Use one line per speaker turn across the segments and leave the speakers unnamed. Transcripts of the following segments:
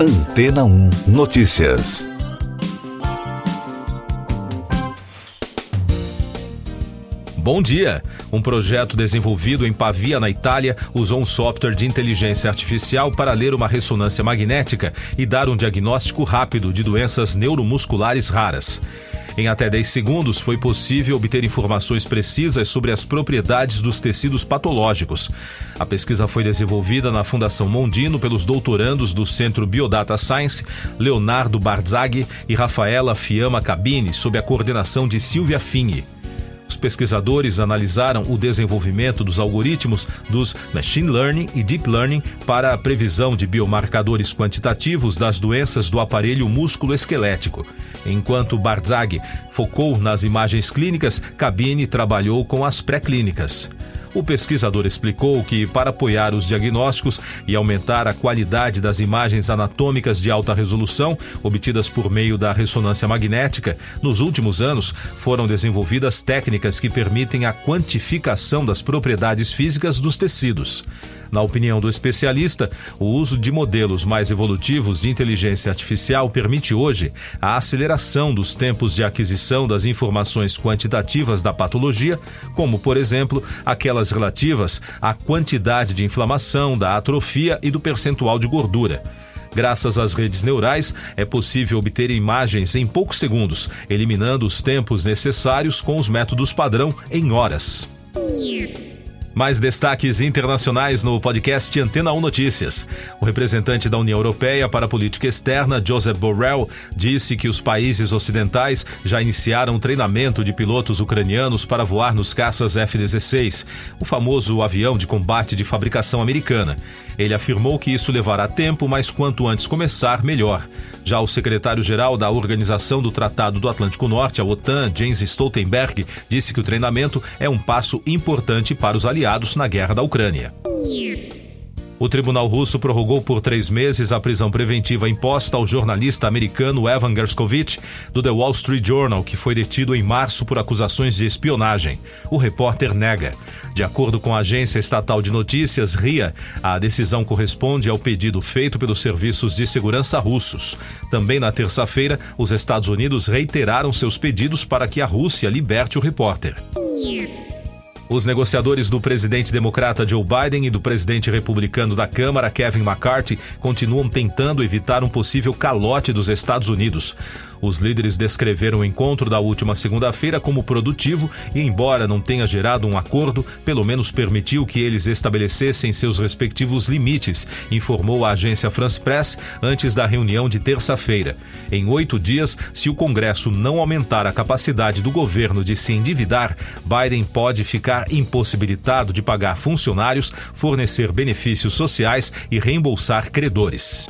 Antena 1 Notícias.
Bom dia! Um projeto desenvolvido em Pavia, na Itália, usou um software de inteligência artificial para ler uma ressonância magnética e dar um diagnóstico rápido de doenças neuromusculares raras. Em até 10 segundos, foi possível obter informações precisas sobre as propriedades dos tecidos patológicos. A pesquisa foi desenvolvida na Fundação Mondino pelos doutorandos do Centro Biodata Science, Leonardo Barzaghi e Rafaela Fiamma Cabini, sob a coordenação de Silvia Fini. Os pesquisadores analisaram o desenvolvimento dos algoritmos dos Machine Learning e Deep Learning para a previsão de biomarcadores quantitativos das doenças do aparelho músculo-esquelético. Enquanto Barzaghi focou nas imagens clínicas, Cabine trabalhou com as pré-clínicas. O pesquisador explicou que, para apoiar os diagnósticos e aumentar a qualidade das imagens anatômicas de alta resolução obtidas por meio da ressonância magnética, nos últimos anos foram desenvolvidas técnicas que permitem a quantificação das propriedades físicas dos tecidos. Na opinião do especialista, o uso de modelos mais evolutivos de inteligência artificial permite hoje a aceleração dos tempos de aquisição das informações quantitativas da patologia, como, por exemplo, aquelas relativas à quantidade de inflamação, da atrofia e do percentual de gordura. Graças às redes neurais, é possível obter imagens em poucos segundos, eliminando os tempos necessários com os métodos padrão em horas. Mais destaques internacionais no podcast Antena 1 Notícias. O representante da União Europeia para a Política Externa, Joseph Borrell, disse que os países ocidentais já iniciaram um treinamento de pilotos ucranianos para voar nos caças F-16, o famoso avião de combate de fabricação americana. Ele afirmou que isso levará tempo, mas quanto antes começar, melhor. Já o secretário-geral da Organização do Tratado do Atlântico Norte, a OTAN, Jens Stoltenberg, disse que o treinamento é um passo importante para os aliados na guerra da Ucrânia. O tribunal russo prorrogou por três meses a prisão preventiva imposta ao jornalista americano Evan Gershkovich, do The Wall Street Journal, que foi detido em março por acusações de espionagem. O repórter nega. De acordo com a agência estatal de notícias RIA, a decisão corresponde ao pedido feito pelos serviços de segurança russos. Também na terça-feira, os Estados Unidos reiteraram seus pedidos para que a Rússia liberte o repórter. Os negociadores do presidente democrata Joe Biden e do presidente republicano da Câmara, Kevin McCarthy, continuam tentando evitar um possível calote dos Estados Unidos. Os líderes descreveram o encontro da última segunda-feira como produtivo e, embora não tenha gerado um acordo, pelo menos permitiu que eles estabelecessem seus respectivos limites, informou a agência France Press antes da reunião de terça-feira. Em oito dias, se o Congresso não aumentar a capacidade do governo de se endividar, Biden pode ficar impossibilitado de pagar funcionários, fornecer benefícios sociais e reembolsar credores.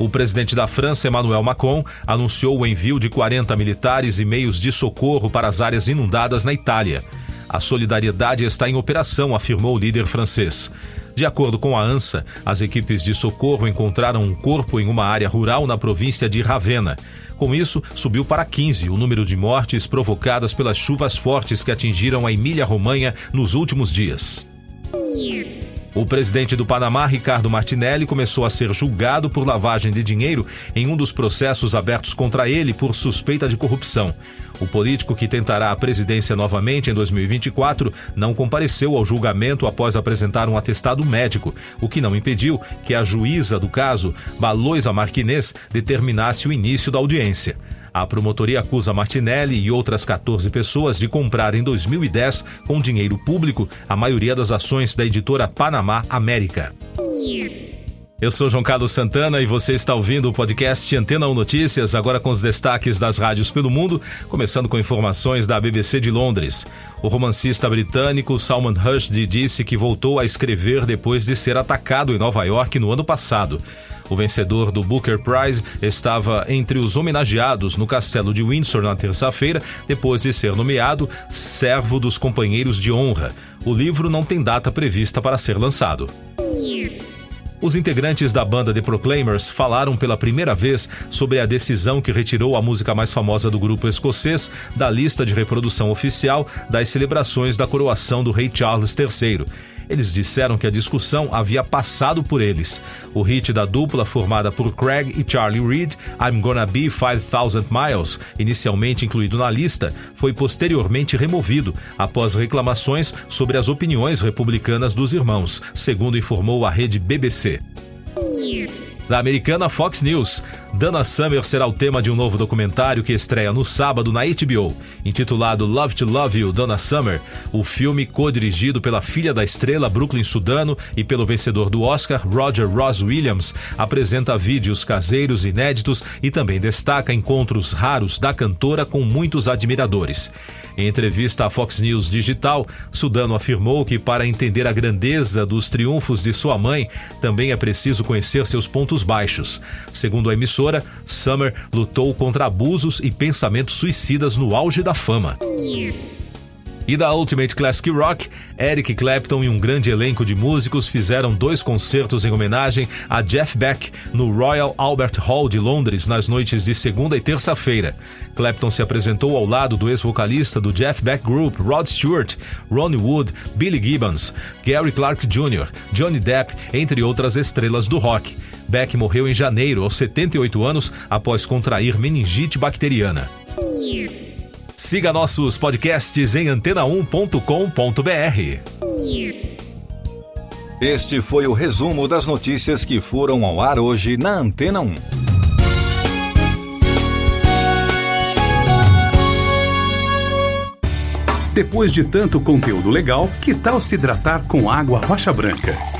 O presidente da França, Emmanuel Macron, anunciou o envio de 40 militares e meios de socorro para as áreas inundadas na Itália. A solidariedade está em operação, afirmou o líder francês. De acordo com a ANSA, as equipes de socorro encontraram um corpo em uma área rural na província de Ravenna. Com isso, subiu para 15 o número de mortes provocadas pelas chuvas fortes que atingiram a Emília-Romanha nos últimos dias. O presidente do Panamá, Ricardo Martinelli, começou a ser julgado por lavagem de dinheiro em um dos processos abertos contra ele por suspeita de corrupção. O político que tentará a presidência novamente em 2024 não compareceu ao julgamento após apresentar um atestado médico, o que não impediu que a juíza do caso, Baloisa Marquinês, determinasse o início da audiência. A promotoria acusa Martinelli e outras 14 pessoas de comprar em 2010, com dinheiro público, a maioria das ações da editora Panamá América. Eu sou João Carlos Santana e você está ouvindo o podcast Antena 1 Notícias, agora com os destaques das rádios pelo mundo, começando com informações da BBC de Londres. O romancista britânico Salman Rushdie disse que voltou a escrever depois de ser atacado em Nova York no ano passado. O vencedor do Booker Prize estava entre os homenageados no castelo de Windsor na terça-feira, depois de ser nomeado servo dos companheiros de honra. O livro não tem data prevista para ser lançado. Os integrantes da banda The Proclaimers falaram pela primeira vez sobre a decisão que retirou a música mais famosa do grupo escocês da lista de reprodução oficial das celebrações da coroação do rei Charles III. Eles disseram que a discussão havia passado por eles. O hit da dupla, formada por Craig e Charlie Reed, I'm Gonna Be 5000 Miles, inicialmente incluído na lista, foi posteriormente removido após reclamações sobre as opiniões republicanas dos irmãos, segundo informou a rede BBC da americana Fox News. Dana Summer será o tema de um novo documentário que estreia no sábado na HBO, intitulado Love to Love You, Dana Summer. O filme, co-dirigido pela filha da estrela Brooklyn Sudano e pelo vencedor do Oscar, Roger Ross Williams, apresenta vídeos caseiros inéditos e também destaca encontros raros da cantora com muitos admiradores. Em entrevista à Fox News Digital, Sudano afirmou que para entender a grandeza dos triunfos de sua mãe, também é preciso conhecer seus pontos baixos. Segundo a Summer lutou contra abusos e pensamentos suicidas no auge da fama. E da Ultimate Classic Rock, Eric Clapton e um grande elenco de músicos fizeram dois concertos em homenagem a Jeff Beck no Royal Albert Hall de Londres nas noites de segunda e terça-feira. Clapton se apresentou ao lado do ex-vocalista do Jeff Beck Group, Rod Stewart, Ronnie Wood, Billy Gibbons, Gary Clark Jr., Johnny Depp, entre outras estrelas do rock. Beck morreu em janeiro, aos 78 anos, após contrair meningite bacteriana. Siga nossos podcasts em antena1.com.br.
Este foi o resumo das notícias que foram ao ar hoje na Antena 1.
Depois de tanto conteúdo legal, que tal se hidratar com água rocha branca?